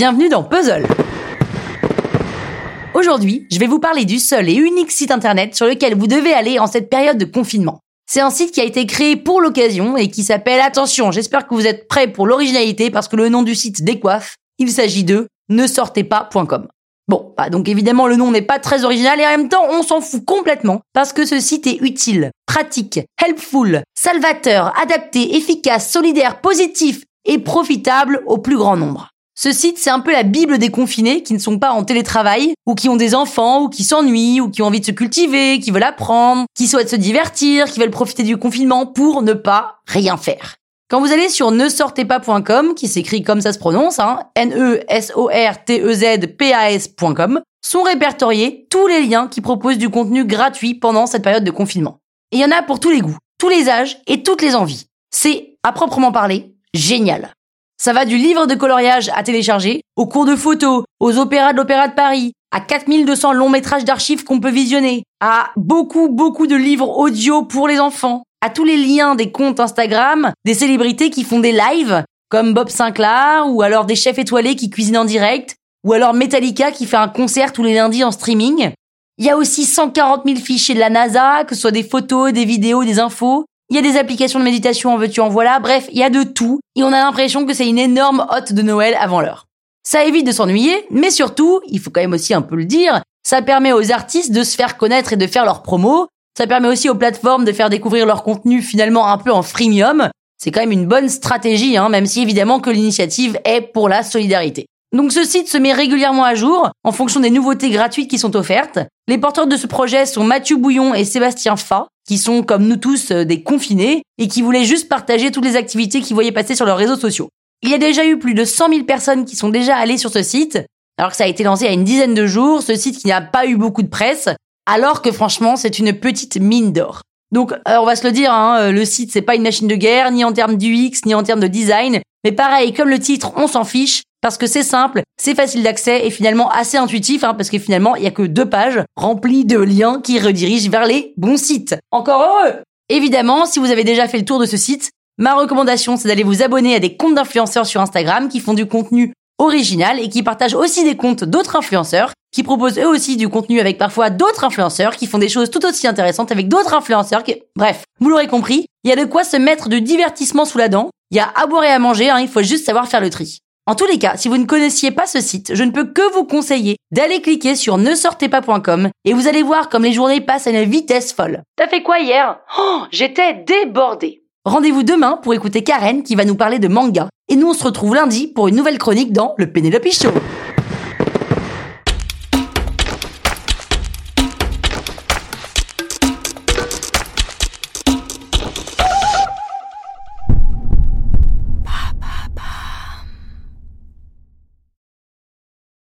bienvenue dans Puzzle. Aujourd'hui, je vais vous parler du seul et unique site internet sur lequel vous devez aller en cette période de confinement. C'est un site qui a été créé pour l'occasion et qui s'appelle, attention, j'espère que vous êtes prêts pour l'originalité parce que le nom du site décoiffe, il s'agit de ne sortez pas.com. Bon, bah donc évidemment le nom n'est pas très original et en même temps on s'en fout complètement parce que ce site est utile, pratique, helpful, salvateur, adapté, efficace, solidaire, positif et profitable au plus grand nombre. Ce site, c'est un peu la Bible des confinés qui ne sont pas en télétravail, ou qui ont des enfants, ou qui s'ennuient, ou qui ont envie de se cultiver, qui veulent apprendre, qui souhaitent se divertir, qui veulent profiter du confinement pour ne pas rien faire. Quand vous allez sur ne sortez pas.com, qui s'écrit comme ça se prononce, hein, N-E-S-O-R-T-E-Z-P-A-S.com, sont répertoriés tous les liens qui proposent du contenu gratuit pendant cette période de confinement. Et il y en a pour tous les goûts, tous les âges et toutes les envies. C'est, à proprement parler, génial. Ça va du livre de coloriage à télécharger, aux cours de photo, aux opéras de l'Opéra de Paris, à 4200 longs métrages d'archives qu'on peut visionner, à beaucoup, beaucoup de livres audio pour les enfants, à tous les liens des comptes Instagram, des célébrités qui font des lives, comme Bob Sinclair, ou alors des chefs étoilés qui cuisinent en direct, ou alors Metallica qui fait un concert tous les lundis en streaming. Il y a aussi 140 000 fichiers de la NASA, que ce soit des photos, des vidéos, des infos. Il y a des applications de méditation en veux-tu en voilà, bref, il y a de tout, et on a l'impression que c'est une énorme hôte de Noël avant l'heure. Ça évite de s'ennuyer, mais surtout, il faut quand même aussi un peu le dire, ça permet aux artistes de se faire connaître et de faire leurs promos, ça permet aussi aux plateformes de faire découvrir leur contenu finalement un peu en freemium. C'est quand même une bonne stratégie, hein, même si évidemment que l'initiative est pour la solidarité. Donc ce site se met régulièrement à jour en fonction des nouveautés gratuites qui sont offertes. Les porteurs de ce projet sont Mathieu Bouillon et Sébastien Fa, qui sont comme nous tous euh, des confinés et qui voulaient juste partager toutes les activités qu'ils voyaient passer sur leurs réseaux sociaux. Il y a déjà eu plus de 100 000 personnes qui sont déjà allées sur ce site, alors que ça a été lancé il y a une dizaine de jours, ce site qui n'a pas eu beaucoup de presse, alors que franchement c'est une petite mine d'or. Donc euh, on va se le dire, hein, euh, le site c'est pas une machine de guerre, ni en termes d'UX, ni en termes de design, mais pareil, comme le titre, on s'en fiche, parce que c'est simple, c'est facile d'accès et finalement assez intuitif, hein, parce que finalement, il y a que deux pages remplies de liens qui redirigent vers les bons sites. Encore heureux! Évidemment, si vous avez déjà fait le tour de ce site, ma recommandation, c'est d'aller vous abonner à des comptes d'influenceurs sur Instagram qui font du contenu original et qui partagent aussi des comptes d'autres influenceurs, qui proposent eux aussi du contenu avec parfois d'autres influenceurs, qui font des choses tout aussi intéressantes avec d'autres influenceurs. Qui... Bref, vous l'aurez compris, il y a de quoi se mettre de divertissement sous la dent, il y a à boire et à manger, hein, il faut juste savoir faire le tri. En tous les cas, si vous ne connaissiez pas ce site, je ne peux que vous conseiller d'aller cliquer sur ne sortez pas.com et vous allez voir comme les journées passent à une vitesse folle. T'as fait quoi hier? Oh, j'étais débordée. Rendez-vous demain pour écouter Karen qui va nous parler de manga. Et nous on se retrouve lundi pour une nouvelle chronique dans le Penelope Show.